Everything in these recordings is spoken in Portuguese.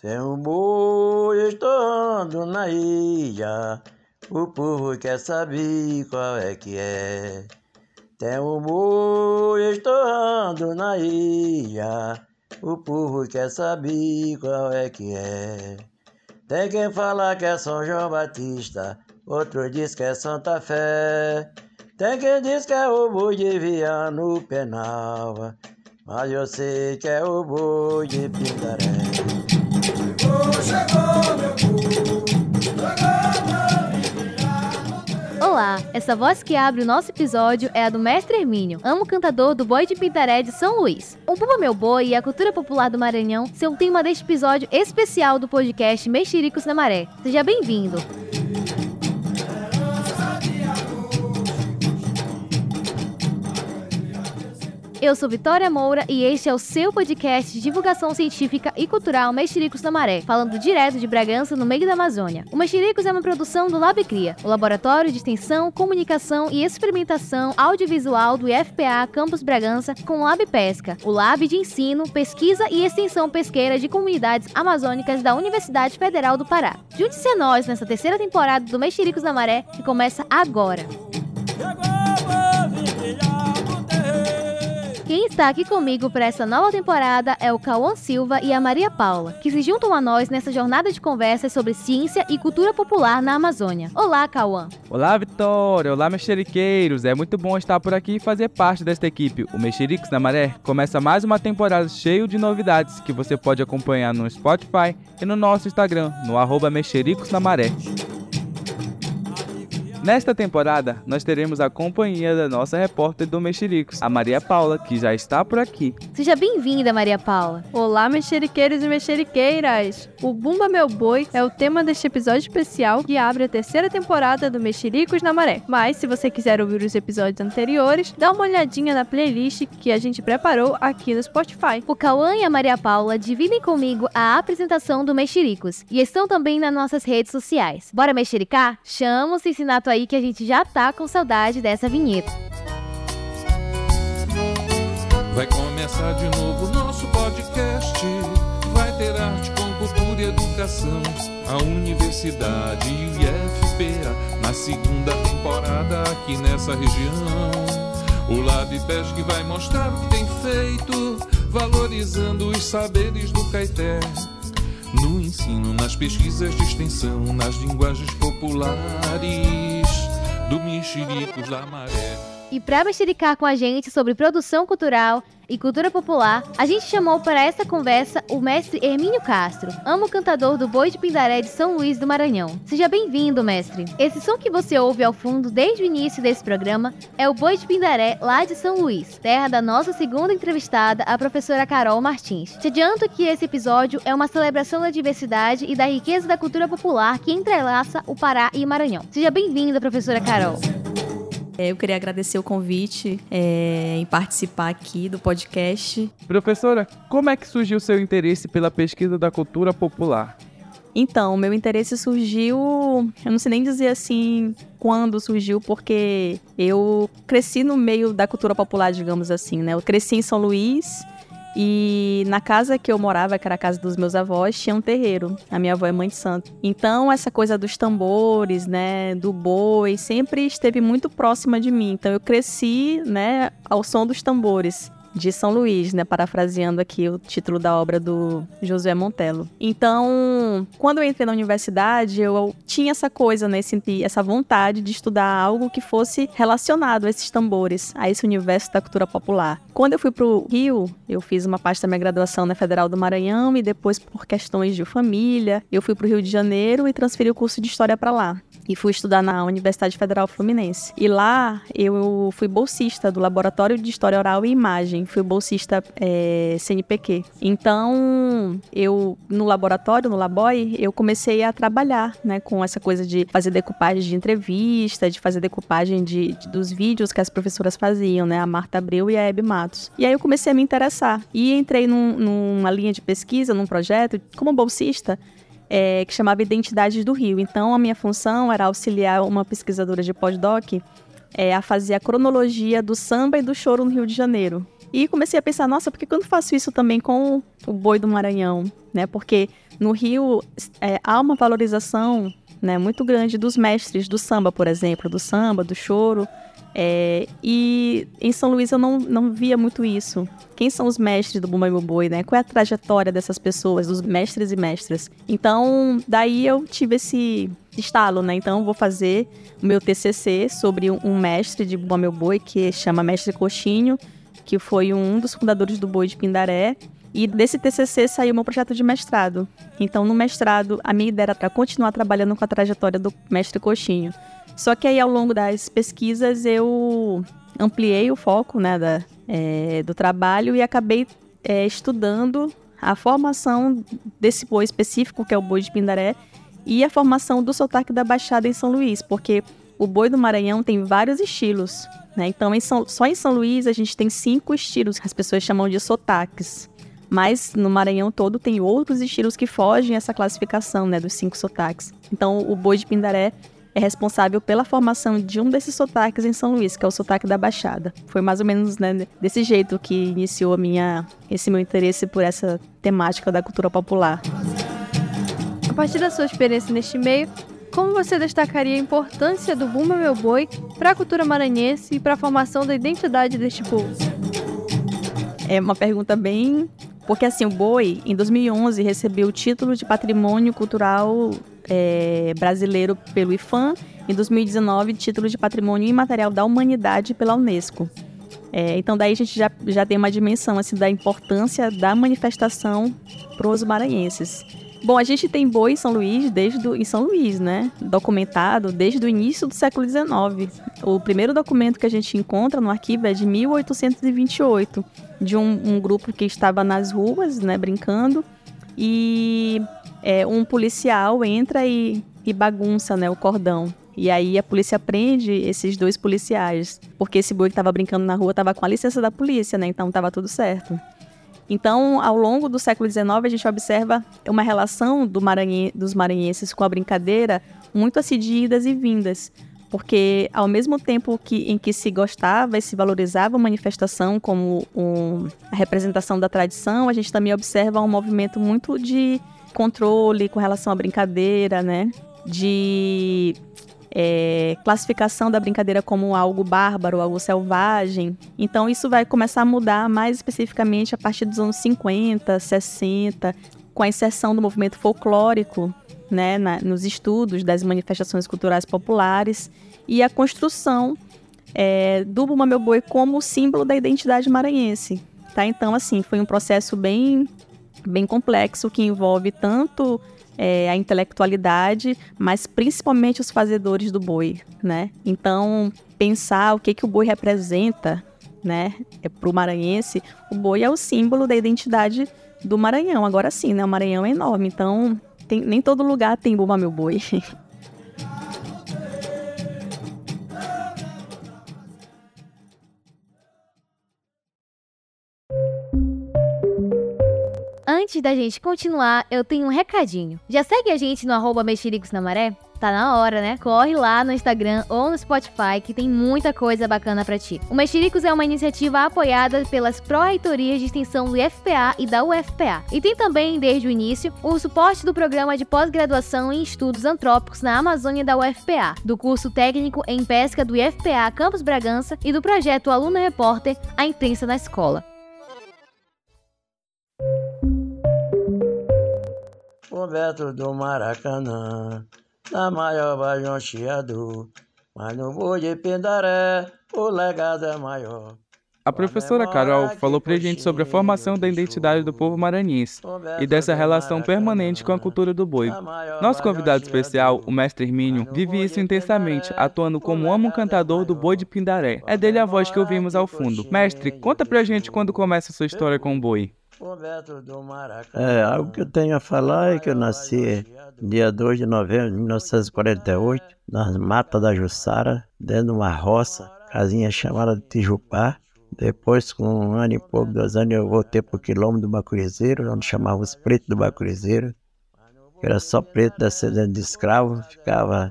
Tem um boi estourando na ilha, o povo quer saber qual é que é. Tem um boi estourando na ilha, o povo quer saber qual é que é. Tem quem fala que é São João Batista, outro diz que é Santa Fé. Tem quem diz que é o boi de Viano Penal, mas eu sei que é o boi de Pindaré. Olá, essa voz que abre o nosso episódio é a do Mestre Hermínio, amo cantador do Boi de Pintaré de São Luís. O Bumba Meu Boi e a cultura popular do Maranhão são o tema deste episódio especial do podcast Mexericos na Maré. Seja bem-vindo! Eu sou Vitória Moura e este é o seu podcast de divulgação científica e cultural Mexericos na Maré, falando direto de Bragança, no meio da Amazônia. O Mexericos é uma produção do LabCria, o Laboratório de Extensão, Comunicação e Experimentação Audiovisual do IFPA Campus Bragança com o Lab Pesca, o Lab de Ensino, Pesquisa e Extensão Pesqueira de Comunidades Amazônicas da Universidade Federal do Pará. Junte-se a nós nessa terceira temporada do Mexericos na Maré, que começa agora. Quem está aqui comigo para essa nova temporada é o Cauã Silva e a Maria Paula, que se juntam a nós nessa jornada de conversas sobre ciência e cultura popular na Amazônia. Olá, Cauã! Olá, Vitória! Olá, mexeriqueiros! É muito bom estar por aqui e fazer parte desta equipe. O Mexericos na Maré começa mais uma temporada cheio de novidades que você pode acompanhar no Spotify e no nosso Instagram, no arroba Mexericos na Maré. Nesta temporada, nós teremos a companhia da nossa repórter do Mexericos, a Maria Paula, que já está por aqui. Seja bem-vinda, Maria Paula. Olá, mexeriqueiros e mexeriqueiras! O Bumba Meu Boi é o tema deste episódio especial que abre a terceira temporada do Mexericos na Maré. Mas, se você quiser ouvir os episódios anteriores, dá uma olhadinha na playlist que a gente preparou aqui no Spotify. O Cauã e a Maria Paula dividem comigo a apresentação do Mexericos e estão também nas nossas redes sociais. Bora mexericar? Chama o Cincinato aí que a gente já tá com saudade dessa vinheta. Vai começar de novo nosso podcast. Vai ter arte com cultura e educação. A universidade e o IFPA na segunda temporada aqui nessa região. O Lab Pesque vai mostrar o que tem feito, valorizando os saberes do Caeté. No ensino, nas pesquisas de extensão, nas linguagens populares do Mexericos da Maré. E para mexericar com a gente sobre produção cultural e cultura popular, a gente chamou para essa conversa o mestre Hermínio Castro, amo cantador do Boi de Pindaré de São Luís do Maranhão. Seja bem-vindo, mestre. Esse som que você ouve ao fundo desde o início desse programa é o Boi de Pindaré, lá de São Luís, terra da nossa segunda entrevistada, a professora Carol Martins. Te adianto que esse episódio é uma celebração da diversidade e da riqueza da cultura popular que entrelaça o Pará e Maranhão. Seja bem-vinda, professora Carol. Eu queria agradecer o convite é, em participar aqui do podcast. Professora, como é que surgiu o seu interesse pela pesquisa da cultura popular? Então, meu interesse surgiu, eu não sei nem dizer assim quando surgiu, porque eu cresci no meio da cultura popular, digamos assim, né? Eu cresci em São Luís, e na casa que eu morava, que era a casa dos meus avós, tinha um terreiro. A minha avó é mãe de santo. Então, essa coisa dos tambores, né, do boi, sempre esteve muito próxima de mim. Então, eu cresci, né, ao som dos tambores de São Luís, né, parafraseando aqui o título da obra do Josué Montello. Então, quando eu entrei na universidade, eu tinha essa coisa, né, senti essa vontade de estudar algo que fosse relacionado a esses tambores, a esse universo da cultura popular. Quando eu fui para o Rio, eu fiz uma parte da minha graduação na Federal do Maranhão e depois por questões de família, eu fui para o Rio de Janeiro e transferi o curso de história para lá e fui estudar na Universidade Federal Fluminense. E lá eu fui bolsista do Laboratório de História Oral e Imagem, fui bolsista é, CNPq. Então, eu no laboratório, no Laboy, eu comecei a trabalhar, né, com essa coisa de fazer decupagem de entrevista, de fazer decupagem de, de dos vídeos que as professoras faziam, né, a Marta Abreu e a Hebe Matos. E aí eu comecei a me interessar e entrei num, numa linha de pesquisa, num projeto como bolsista é, que chamava Identidades do Rio. Então, a minha função era auxiliar uma pesquisadora de pós-doc é, a fazer a cronologia do samba e do choro no Rio de Janeiro. E comecei a pensar, nossa, por que eu faço isso também com o boi do Maranhão? Né? Porque no Rio é, há uma valorização né, muito grande dos mestres do samba, por exemplo, do samba, do choro. É, e em São Luís eu não, não via muito isso. Quem são os mestres do Bumba Meu Boi, né? Qual é a trajetória dessas pessoas, dos mestres e mestras? Então, daí eu tive esse estalo, né? Então, vou fazer o meu TCC sobre um, mestre de Bumba Meu Boi, que chama Mestre Coxinho, que foi um dos fundadores do Boi de Pindaré. E desse TCC saiu meu projeto de mestrado. Então, no mestrado, a minha ideia era continuar trabalhando com a trajetória do mestre Coxinho. Só que aí, ao longo das pesquisas, eu ampliei o foco né, da, é, do trabalho e acabei é, estudando a formação desse boi específico, que é o boi de Pindaré, e a formação do sotaque da Baixada em São Luís, porque o boi do Maranhão tem vários estilos. Né? Então, em São, só em São Luís a gente tem cinco estilos que as pessoas chamam de sotaques. Mas no Maranhão todo tem outros estilos que fogem essa classificação né, dos cinco sotaques. Então, o boi de Pindaré é responsável pela formação de um desses sotaques em São Luís, que é o sotaque da Baixada. Foi mais ou menos né, desse jeito que iniciou minha, esse meu interesse por essa temática da cultura popular. A partir da sua experiência neste meio, como você destacaria a importância do Bumba Meu Boi para a cultura maranhense e para a formação da identidade deste povo? É uma pergunta bem porque assim, o boi, em 2011, recebeu o título de patrimônio cultural é, brasileiro pelo IFAM, em 2019, título de patrimônio imaterial da humanidade pela Unesco. É, então daí a gente já, já tem uma dimensão assim, da importância da manifestação para os maranhenses. Bom, a gente tem boi em São Luís desde do, em São Luís, né? Documentado desde o início do século XIX. O primeiro documento que a gente encontra no arquivo é de 1828, de um, um grupo que estava nas ruas, né, brincando, e é, um policial entra e, e bagunça, né, o cordão. E aí a polícia prende esses dois policiais, porque esse boi que estava brincando na rua estava com a licença da polícia, né? Então estava tudo certo. Então, ao longo do século XIX, a gente observa uma relação do maranhe, dos maranhenses com a brincadeira muito assididas e vindas, porque ao mesmo tempo que, em que se gostava e se valorizava a manifestação como um, a representação da tradição, a gente também observa um movimento muito de controle com relação à brincadeira, né? De é, classificação da brincadeira como algo bárbaro, algo selvagem. Então isso vai começar a mudar mais especificamente a partir dos anos 50, 60, com a inserção do movimento folclórico né, na, nos estudos das manifestações culturais populares e a construção é, do Buma Meu Boi como símbolo da identidade maranhense. Tá? Então, assim, foi um processo bem, bem complexo que envolve tanto é, a intelectualidade, mas principalmente os fazedores do boi, né? Então, pensar o que, que o boi representa, né? É, para o maranhense, o boi é o símbolo da identidade do Maranhão. Agora sim, né? O Maranhão é enorme, então tem, nem todo lugar tem Bumba Meu Boi. Antes da gente continuar, eu tenho um recadinho. Já segue a gente no arroba Mexericos na Maré? Tá na hora, né? Corre lá no Instagram ou no Spotify que tem muita coisa bacana para ti. O Mexericos é uma iniciativa apoiada pelas pró-reitorias de extensão do IFPA e da UFPA. E tem também, desde o início, o suporte do programa de pós-graduação em estudos antrópicos na Amazônia da UFPA, do curso técnico em pesca do IFPA Campus Bragança e do projeto Aluno Repórter A Imprensa na Escola. Do Maracanã, na maior bajoncheador, mas no boi de Pindaré, o legado é maior. A professora Carol falou pra gente sobre a formação da identidade do povo maranhense e dessa relação permanente com a cultura do boi. Nosso convidado especial, o mestre Hermínio, vive isso intensamente, atuando como amo cantador do boi de Pindaré. É dele a voz que ouvimos ao fundo. Mestre, conta pra gente quando começa a sua história com o boi. É, algo que eu tenho a falar é que eu nasci dia 2 de novembro de 1948, nas matas da Jussara, dentro de uma roça, casinha chamada de Tijupá. Depois, com um ano e pouco, dois anos, eu voltei para o quilômetro do Bacurizeiro, onde chamavam os pretos do Bacurizeiro, que era só preto descendente de escravo, ficava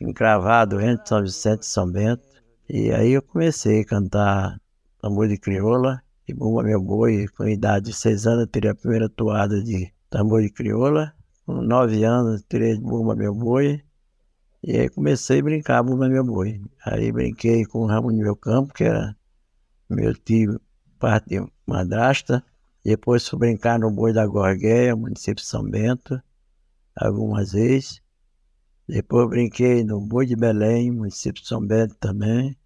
encravado entre São Vicente e São Bento. E aí eu comecei a cantar tambor de crioula e Bumba Meu Boi. Com idade de seis anos, eu teria a primeira toada de tambor de crioula. Com nove anos, tirei de Bumba Meu Boi. E aí comecei a brincar Bumba Meu Boi. Aí brinquei com o Ramon Meu Campo, que era meu tio, parte de madrasta. Depois fui brincar no Boi da Gorgueia, município de São Bento, algumas vezes. Depois brinquei no Boi de Belém, município de São Bento também.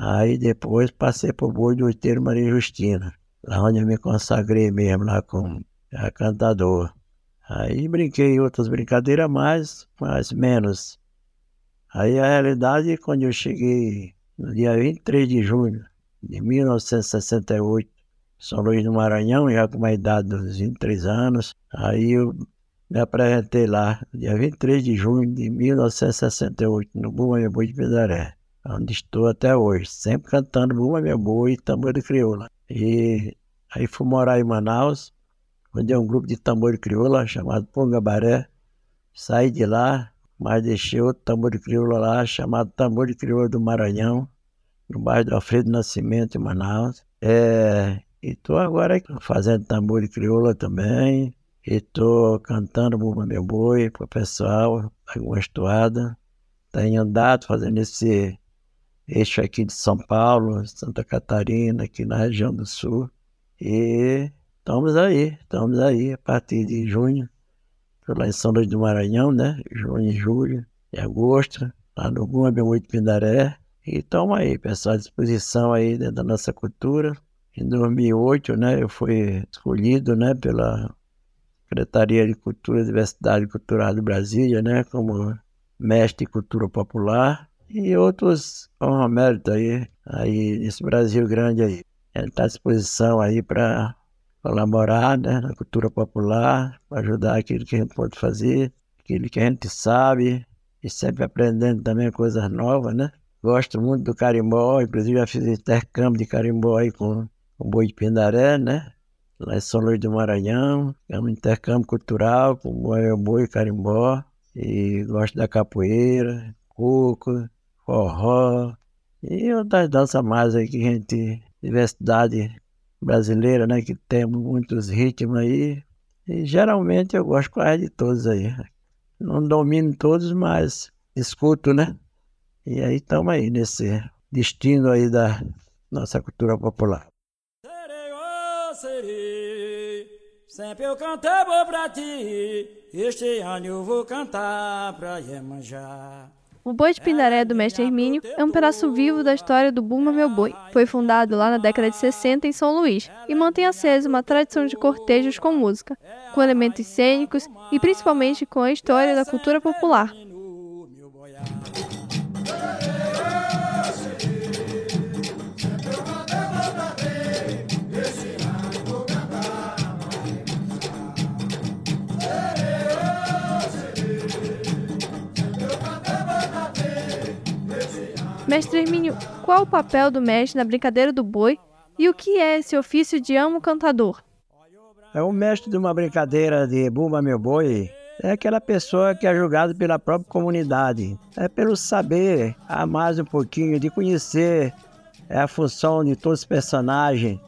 Aí depois passei para o Boi do Oiteiro Maria Justina, lá onde eu me consagrei mesmo, lá com a cantador. Aí brinquei outras brincadeiras mais, mas menos. Aí a realidade, quando eu cheguei no dia 23 de junho de 1968, São Luís do Maranhão, já com uma idade dos 23 anos, aí eu me apresentei lá, dia 23 de junho de 1968, no Boi de Pedaré, onde estou até hoje, sempre cantando Buma Meu Boi e tambor de crioula. E aí fui morar em Manaus, onde é um grupo de tambor de crioula chamado Pongabaré. Saí de lá, mas deixei outro tambor de crioula lá, chamado Tambor de Crioula do Maranhão, no bairro do Alfredo Nascimento, em Manaus. É, e estou agora fazendo tambor de crioula também, e estou cantando Bumba Meu Boi para o pessoal, algumas toadas. Tenho andado fazendo esse eixo aqui de São Paulo, Santa Catarina, aqui na região do Sul. E estamos aí, estamos aí a partir de junho. Lá em São Luís do Maranhão, né? Junho julho e agosto, lá no Boi de Pindaré. E estamos aí, pessoal, à disposição aí dentro da nossa cultura. Em 2008, né, eu fui escolhido, né, pela Secretaria de Cultura Diversidade Cultural de Brasília, né, como mestre de cultura popular e outros honra mérito aí, aí nesse Brasil grande aí. Ele está à disposição aí para colaborar né, na cultura popular, para ajudar aquilo que a gente pode fazer, aquilo que a gente sabe, e sempre aprendendo também coisas novas, né? Gosto muito do carimbó, inclusive já fiz intercâmbio de carimbó aí com o Boi de Pindaré, né? lá em São Luís do Maranhão. É um intercâmbio cultural com boi e carimbó. E gosto da capoeira, coco, forró e outras danças mais aí que a gente, diversidade brasileira, né, que tem muitos ritmos aí. E geralmente eu gosto quase de todos aí. Não domino todos, mas escuto, né? E aí estamos aí nesse destino aí da nossa cultura popular. Sempre eu cantava pra ti, este ano eu vou cantar pra Iemanjá. O Boi de Pindaré do Mestre Hermínio é um pedaço vivo da história do Bumba Meu Boi. Foi fundado lá na década de 60 em São Luís e mantém acesa uma tradição de cortejos com música, com elementos cênicos e principalmente com a história da cultura popular. Mestre Hermínio, qual o papel do mestre na brincadeira do boi e o que é esse ofício de amo cantador? É o mestre de uma brincadeira de Bumba Meu Boi. É aquela pessoa que é julgada pela própria comunidade. É pelo saber a mais um pouquinho, de conhecer a função de todos os personagens.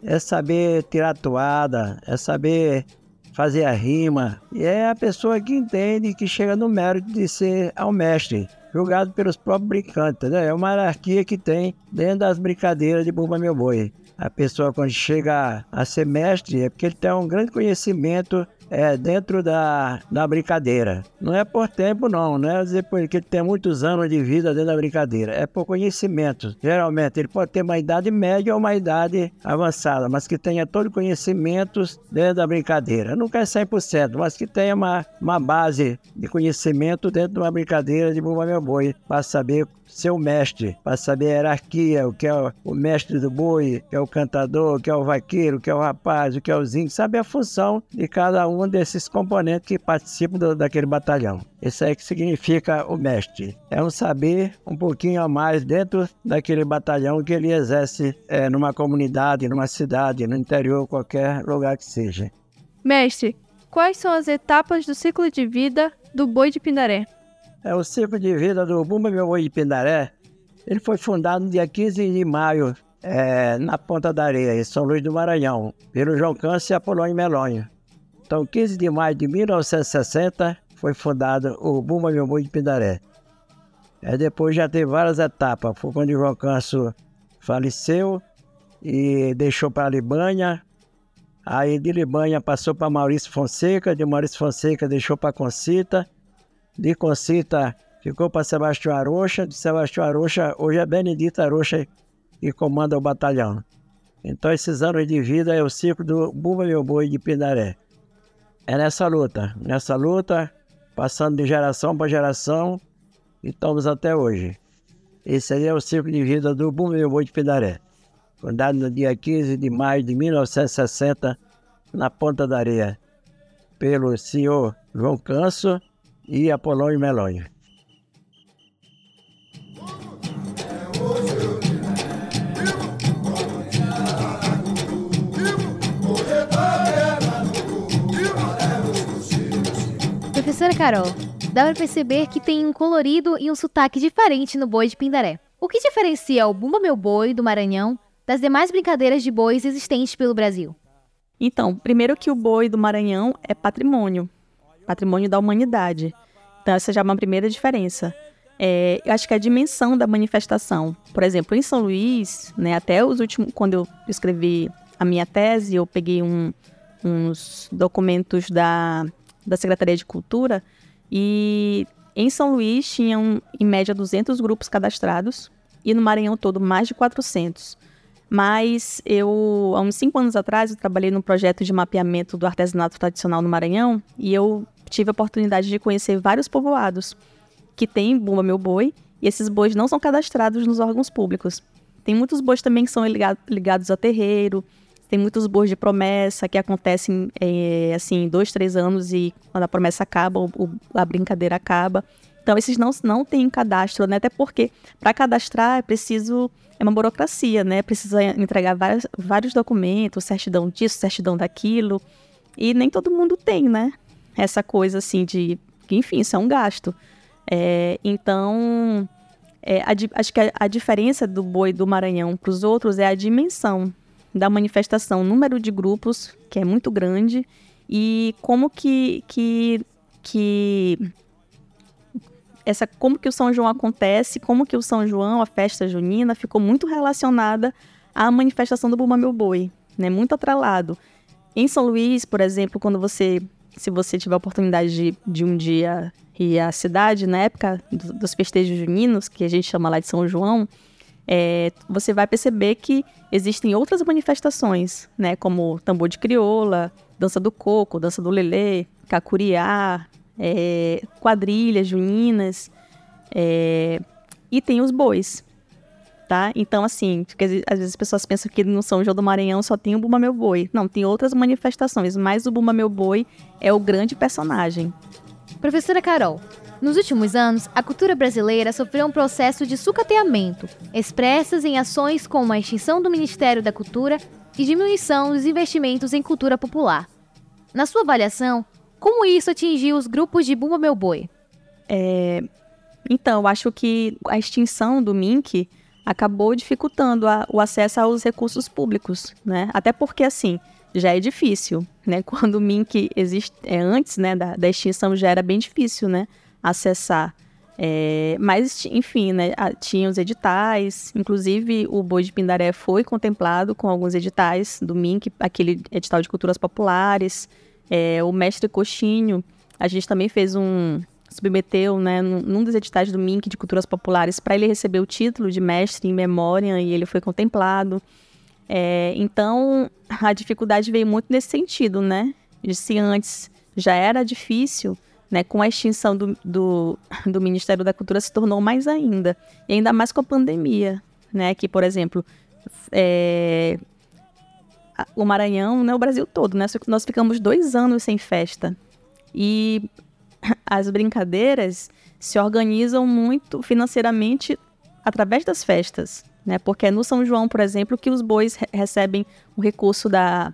É saber tirar toada, é saber fazer a rima. E é a pessoa que entende que chega no mérito de ser ao mestre julgado pelos próprios brincantes. Né? É uma hierarquia que tem dentro das brincadeiras de Bumba Meu Boi. A pessoa, quando chega a ser mestre, é porque ele tem um grande conhecimento é, dentro da, da brincadeira. Não é por tempo, não, não é porque tem muitos anos de vida dentro da brincadeira. É por conhecimento. Geralmente, ele pode ter uma idade média ou uma idade avançada, mas que tenha todo o conhecimento dentro da brincadeira. Nunca é 100%, mas que tenha uma, uma base de conhecimento dentro de uma brincadeira de Bumba Meu Boi, para saber ser o mestre, para saber a hierarquia, o que é o mestre do boi, o que é o cantador, o que é o vaqueiro, o que é o rapaz, o que é o zinho, saber a função de cada um desses componentes que participam do, daquele batalhão. Isso aí que significa o mestre. É um saber um pouquinho a mais dentro daquele batalhão que ele exerce é, numa comunidade, numa cidade, no interior, qualquer lugar que seja. Mestre, quais são as etapas do ciclo de vida do boi de Pindaré? É, o ciclo de vida do Bumba Meu Boi de Pindaré Ele foi fundado no dia 15 de maio, é, na Ponta da Areia, em São Luís do Maranhão, pelo João Câncer e Apolônio Melonha. Então, 15 de maio de 1960, foi fundado o Bumba Meu Boi de Pindaré. Aí depois já teve várias etapas. Foi quando João Câncer faleceu e deixou para Libanha. Aí de Libanha passou para Maurício Fonseca, de Maurício Fonseca deixou para Concita, de Concita ficou para Sebastião Arocha, de Sebastião Arocha, hoje é Benedito Arocha que comanda o batalhão. Então esses anos de vida é o ciclo do Bumba Meu Boi de Pindaré. É nessa luta, nessa luta, passando de geração para geração, e estamos até hoje. Esse aí é o ciclo de vida do Bumba Meu Boi de Pindaré fundado no dia 15 de maio de 1960, na Ponta da Areia, pelo senhor João Canso e Apolônio Melonho. Carol, dá para perceber que tem um colorido e um sotaque diferente no boi de Pindaré. O que diferencia o Bumba Meu Boi do Maranhão das demais brincadeiras de bois existentes pelo Brasil? Então, primeiro que o boi do Maranhão é patrimônio, patrimônio da humanidade. Então, essa já é uma primeira diferença. É, eu acho que a dimensão da manifestação, por exemplo, em São Luís, né, até os últimos, quando eu escrevi a minha tese, eu peguei um, uns documentos da, da Secretaria de Cultura e em São Luís tinham em média 200 grupos cadastrados e no Maranhão todo mais de 400. Mas eu, há uns cinco anos atrás, eu trabalhei num projeto de mapeamento do artesanato tradicional no Maranhão e eu tive a oportunidade de conhecer vários povoados que têm Bumba Meu Boi e esses bois não são cadastrados nos órgãos públicos. Tem muitos bois também que são ligados a terreiro, tem muitos bois de promessa que acontecem é, assim, dois, três anos e quando a promessa acaba, o, a brincadeira acaba. Então, esses não, não têm cadastro, né? Até porque para cadastrar é preciso é uma burocracia, né? Precisa entregar vários, vários documentos, certidão disso, certidão daquilo. E nem todo mundo tem, né? Essa coisa assim de. Enfim, isso é um gasto. É, então, é, a, acho que a, a, diferença do boi do Maranhão para os outros é a dimensão da manifestação, número de grupos, que é muito grande, e como que, que, que essa como que o São João acontece, como que o São João, a festa junina, ficou muito relacionada à manifestação do Bumba Meu Boi, né? Muito atrelado. Em São Luís, por exemplo, quando você, se você tiver a oportunidade de, de um dia ir à cidade, na época do, dos festejos juninos, que a gente chama lá de São João, é, você vai perceber que existem outras manifestações, né? Como tambor de crioula, dança do coco, dança do lelê, cacuriá, é, quadrilhas juninas, é, e tem os bois, tá? Então, assim, porque às vezes as pessoas pensam que no São João do Maranhão só tem o Bumba Meu Boi. Não, tem outras manifestações, mas o Bumba Meu Boi é o grande personagem. Professora Carol, nos últimos anos, a cultura brasileira sofreu um processo de sucateamento, expressas em ações como a extinção do Ministério da Cultura e diminuição dos investimentos em cultura popular. Na sua avaliação, como isso atingiu os grupos de Bumba Meu Boi? É, então, acho que a extinção do MINC acabou dificultando a, o acesso aos recursos públicos, né? Até porque, assim, já é difícil, né? Quando o MINC existe, é, antes né, da, da extinção já era bem difícil, né? Acessar. É, mas, enfim, né, tinha os editais, inclusive o Boi de Pindaré foi contemplado com alguns editais do MINC, aquele edital de culturas populares, é, o mestre Coxinho, a gente também fez um. submeteu, né, num dos editais do MINC de Culturas Populares, para ele receber o título de mestre em memória e ele foi contemplado. É, então, a dificuldade veio muito nesse sentido, né? De se antes já era difícil, né, com a extinção do, do, do, Ministério da Cultura se tornou mais ainda. E ainda mais com a pandemia, né? Que, por exemplo, é, o Maranhão, né, o Brasil todo, né? Nós ficamos dois anos sem festa. E as brincadeiras se organizam muito financeiramente através das festas, né? Porque é no São João, por exemplo, que os bois re recebem o recurso da,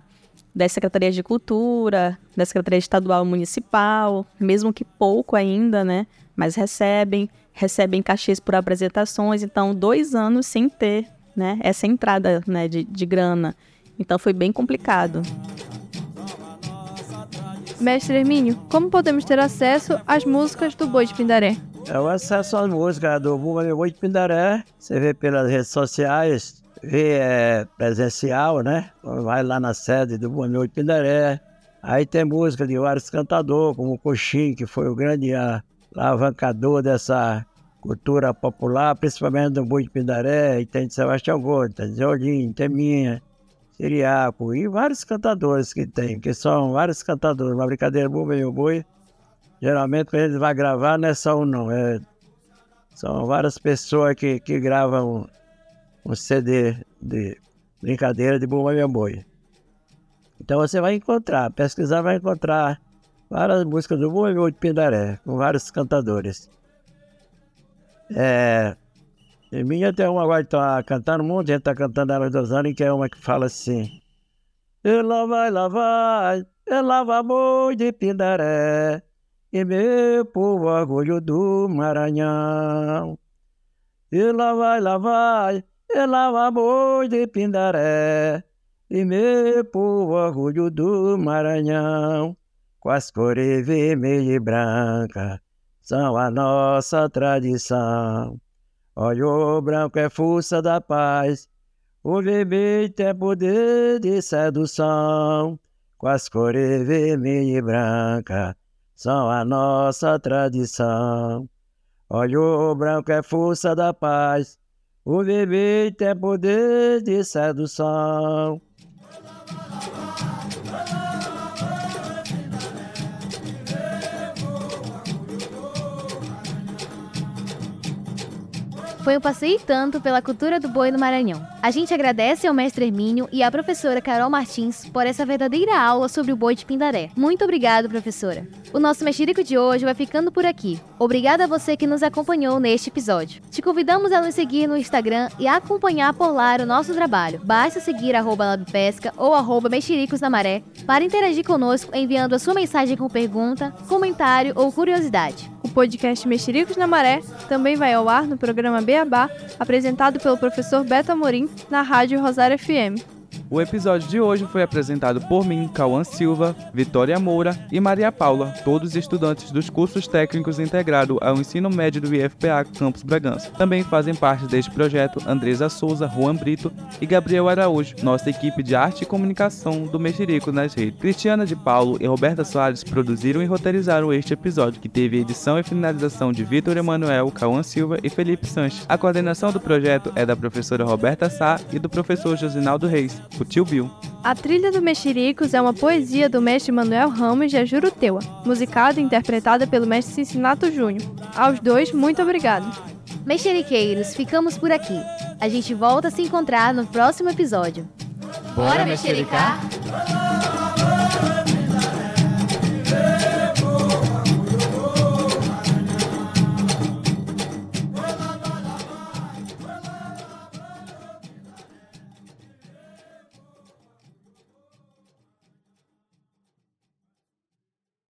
das secretarias de cultura, da secretaria estadual e municipal, mesmo que pouco ainda, né? Mas recebem, recebem cachês por apresentações, então dois anos sem ter, né? Essa entrada, né, de, de grana. Então foi bem complicado. Mestre Hermínio, como podemos ter acesso às músicas do Boi de Pindaré? É o acesso às músicas do Boi de Pindaré. Você vê pelas redes sociais, vê é, presencial, né? Vai lá na sede do Bumba Boi de Pindaré. Aí tem música de vários cantadores, como o Coxim, que foi o grande alavancador dessa cultura popular, principalmente do Boi de Pindaré. E tem de Sebastião Gordo, tem de Jorginho, tem minha. Siriaco e vários cantadores que tem, que são vários cantadores. Uma brincadeira boa, meu boi. Geralmente quando ele vai gravar não é só um não, é, são várias pessoas que, que gravam um, CD de brincadeira de Bumba Meu Boi. Então você vai encontrar, pesquisar vai encontrar várias músicas do Bumba Meu Boi de Pindaré, com vários cantadores. É, em minha tem uma agora que tá cantando, monte de gente tá cantando ela dos anos, que é uma que fala assim. E lá vai, lá vai, e lá vai boi de Pindaré, e meu povo orgulho do Maranhão. E lá vai, lá lá vai boi de Pindaré, e meu povo orgulho do Maranhão. Com as cores vermelha e branca, são a nossa tradição. Olha, o branco é força da paz, o vermelho tem poder de sedução. Com as cores vermelha e branca, são a nossa tradição. Olha, o branco é força da paz, o vermelho tem poder de sedução. Foi um passeio tanto pela cultura do boi no Maranhão. A gente agradece ao mestre Hermínio e à professora Carol Martins por essa verdadeira aula sobre o boi de Pindaré. Muito obrigado, professora. O nosso mexerico de hoje vai ficando por aqui. Obrigada a você que nos acompanhou neste episódio. Te convidamos a nos seguir no Instagram e acompanhar por lá o nosso trabalho. Basta seguir arroba labpesca ou arroba mexericos na maré para interagir conosco enviando a sua mensagem com pergunta, comentário ou curiosidade. Podcast Mexericos na Maré também vai ao ar no programa Beabá, apresentado pelo professor Beto Amorim, na Rádio Rosário FM. O episódio de hoje foi apresentado por mim, Cauã Silva, Vitória Moura e Maria Paula, todos estudantes dos cursos técnicos integrados ao ensino médio do IFPA Campus Bragança. Também fazem parte deste projeto Andresa Souza, Juan Brito e Gabriel Araújo, nossa equipe de arte e comunicação do Mexerico nas redes. Cristiana de Paulo e Roberta Soares produziram e roteirizaram este episódio, que teve edição e finalização de Vitor Emanuel, Cauã Silva e Felipe Sanches. A coordenação do projeto é da professora Roberta Sá e do professor Josinaldo Reis o tio Bill. A trilha do Mexericos é uma poesia do mestre Manuel Ramos de Ajuruteua, musicada e interpretada pelo mestre Cincinato Júnior. Aos dois, muito obrigado. Mexeriqueiros, ficamos por aqui. A gente volta a se encontrar no próximo episódio. Bora mexericar?